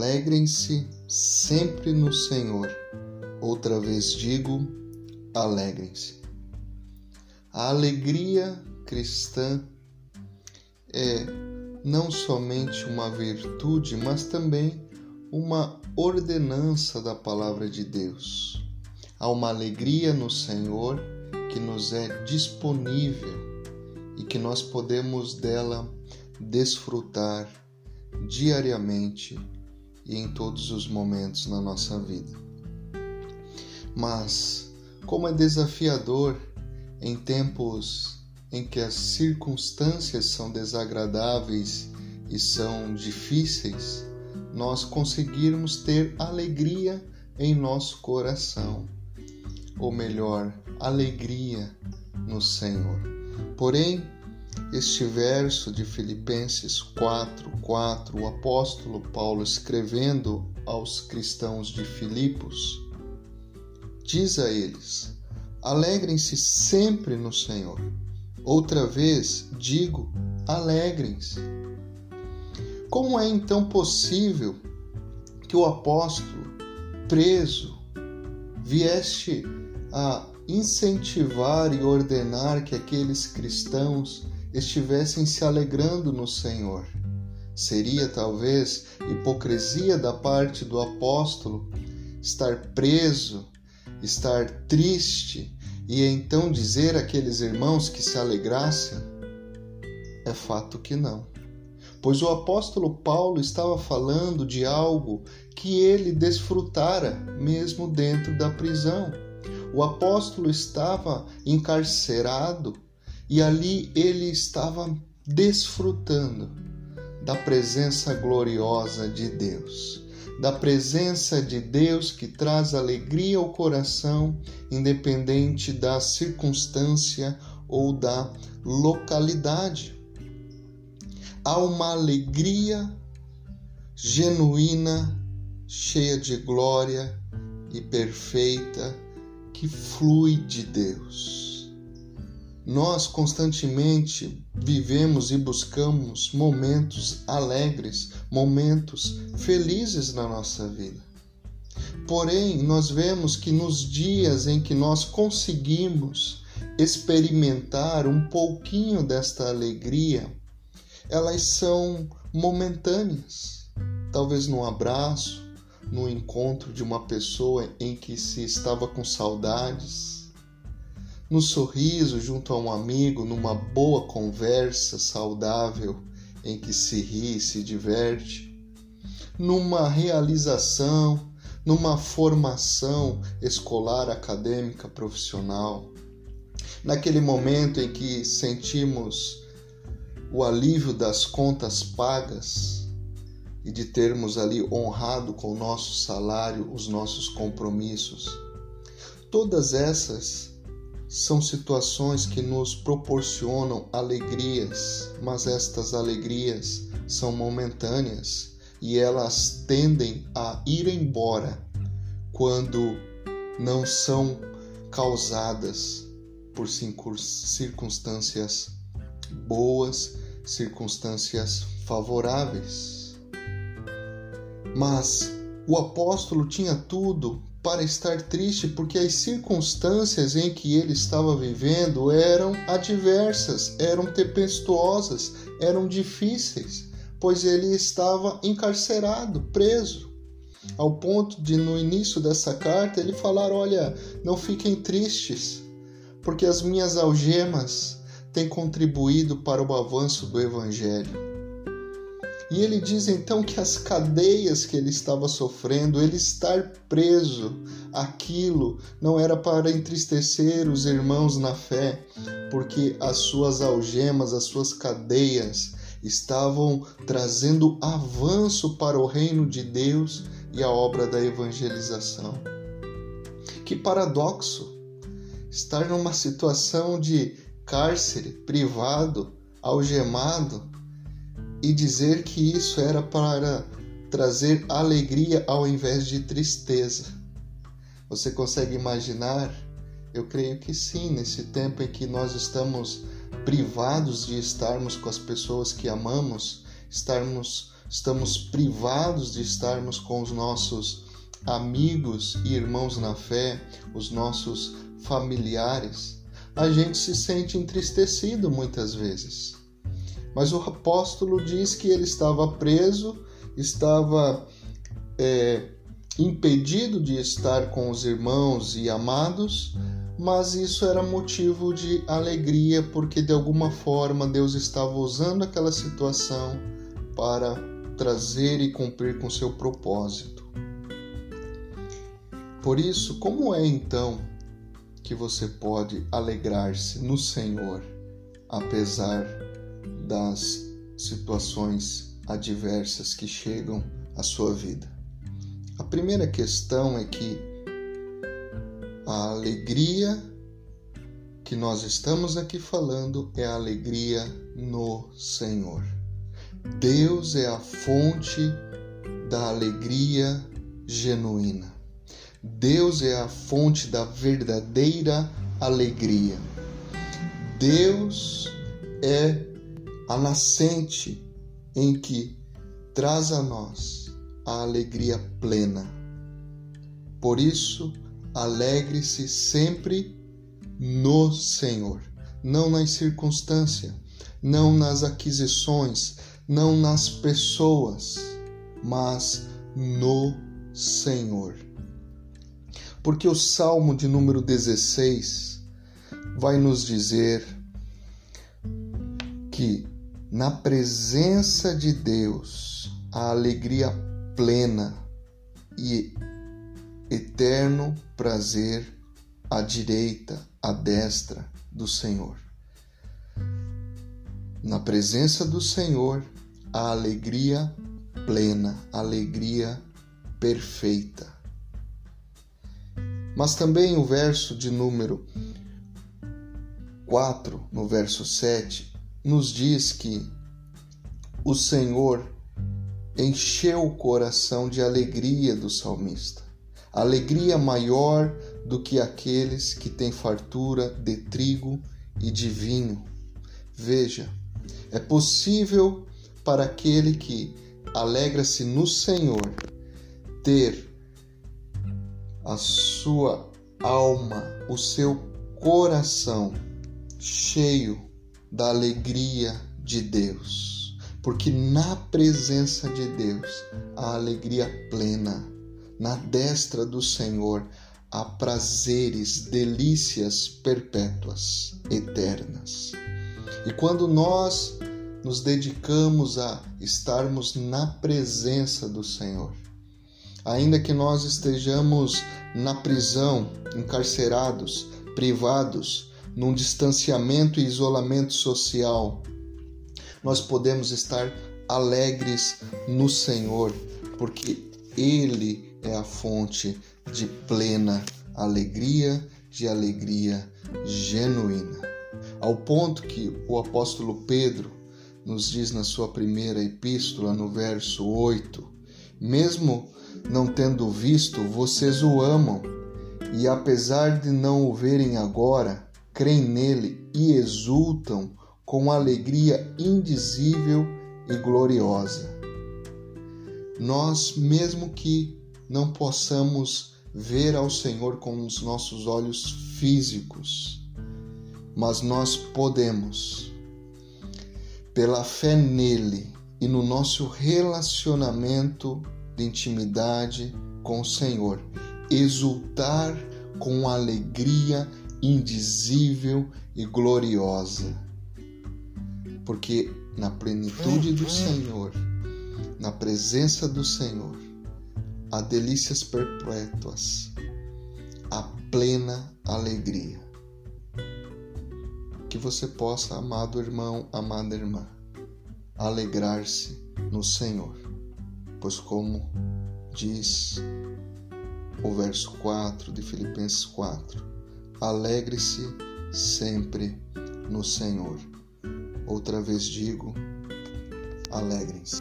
Alegrem-se sempre no Senhor. Outra vez digo, alegrem-se. A alegria cristã é não somente uma virtude, mas também uma ordenança da palavra de Deus. Há uma alegria no Senhor que nos é disponível e que nós podemos dela desfrutar diariamente e em todos os momentos na nossa vida. Mas, como é desafiador em tempos em que as circunstâncias são desagradáveis e são difíceis, nós conseguirmos ter alegria em nosso coração, ou melhor, alegria no Senhor. Porém, este verso de Filipenses 4, 4, o apóstolo Paulo escrevendo aos cristãos de Filipos, diz a eles: Alegrem-se sempre no Senhor. Outra vez digo: alegrem-se. Como é então possível que o apóstolo, preso, viesse a incentivar e ordenar que aqueles cristãos estivessem se alegrando no Senhor. Seria talvez hipocrisia da parte do apóstolo estar preso, estar triste e então dizer àqueles irmãos que se alegrassem? É fato que não. Pois o apóstolo Paulo estava falando de algo que ele desfrutara mesmo dentro da prisão. O apóstolo estava encarcerado e ali ele estava desfrutando da presença gloriosa de Deus, da presença de Deus que traz alegria ao coração, independente da circunstância ou da localidade. Há uma alegria genuína, cheia de glória e perfeita que flui de Deus. Nós constantemente vivemos e buscamos momentos alegres, momentos felizes na nossa vida. Porém, nós vemos que nos dias em que nós conseguimos experimentar um pouquinho desta alegria, elas são momentâneas. Talvez num abraço, no encontro de uma pessoa em que se estava com saudades, no sorriso junto a um amigo, numa boa conversa saudável em que se ri e se diverte, numa realização, numa formação escolar, acadêmica, profissional, naquele momento em que sentimos o alívio das contas pagas e de termos ali honrado com o nosso salário os nossos compromissos. Todas essas são situações que nos proporcionam alegrias, mas estas alegrias são momentâneas e elas tendem a ir embora quando não são causadas por circunstâncias boas, circunstâncias favoráveis. Mas o apóstolo tinha tudo para estar triste, porque as circunstâncias em que ele estava vivendo eram adversas, eram tempestuosas, eram difíceis, pois ele estava encarcerado, preso. Ao ponto de, no início dessa carta, ele falar: Olha, não fiquem tristes, porque as minhas algemas têm contribuído para o avanço do Evangelho. E ele diz então que as cadeias que ele estava sofrendo, ele estar preso, aquilo não era para entristecer os irmãos na fé, porque as suas algemas, as suas cadeias estavam trazendo avanço para o reino de Deus e a obra da evangelização. Que paradoxo! Estar numa situação de cárcere, privado, algemado, e dizer que isso era para trazer alegria ao invés de tristeza. Você consegue imaginar? Eu creio que sim, nesse tempo em que nós estamos privados de estarmos com as pessoas que amamos, estarmos estamos privados de estarmos com os nossos amigos e irmãos na fé, os nossos familiares, a gente se sente entristecido muitas vezes. Mas o apóstolo diz que ele estava preso, estava é, impedido de estar com os irmãos e amados, mas isso era motivo de alegria, porque de alguma forma Deus estava usando aquela situação para trazer e cumprir com seu propósito. Por isso, como é então que você pode alegrar-se no Senhor, apesar das situações adversas que chegam à sua vida? A primeira questão é que a alegria que nós estamos aqui falando é a alegria no Senhor. Deus é a fonte da alegria genuína. Deus é a fonte da verdadeira alegria. Deus é a nascente em que traz a nós a alegria plena. Por isso, alegre-se sempre no Senhor, não nas circunstâncias, não nas aquisições, não nas pessoas, mas no Senhor. Porque o Salmo de número 16 vai nos dizer que na presença de Deus a alegria plena e eterno prazer à direita, à destra do Senhor. Na presença do Senhor, a alegria plena, alegria perfeita. Mas também o verso de número 4, no verso 7, nos diz que o Senhor encheu o coração de alegria do salmista. Alegria maior do que aqueles que têm fartura de trigo e de vinho. Veja, é possível para aquele que alegra-se no Senhor ter a sua alma, o seu coração cheio da alegria de Deus. Porque na presença de Deus há alegria plena, na destra do Senhor há prazeres, delícias perpétuas, eternas. E quando nós nos dedicamos a estarmos na presença do Senhor, ainda que nós estejamos na prisão, encarcerados, privados, num distanciamento e isolamento social, nós podemos estar alegres no Senhor, porque Ele é a fonte de plena alegria, de alegria genuína. Ao ponto que o apóstolo Pedro nos diz na sua primeira epístola, no verso 8: Mesmo não tendo visto, vocês o amam, e apesar de não o verem agora, creem nele e exultam com alegria indizível e gloriosa. Nós, mesmo que não possamos ver ao Senhor com os nossos olhos físicos, mas nós podemos, pela fé nele e no nosso relacionamento de intimidade com o Senhor, exultar com alegria indizível e gloriosa. Porque na plenitude do Senhor, na presença do Senhor, há delícias perpétuas, a plena alegria. Que você possa, amado irmão, amada irmã, alegrar-se no Senhor, pois, como diz o verso 4 de Filipenses 4, alegre-se sempre no Senhor. Outra vez digo, alegrem-se.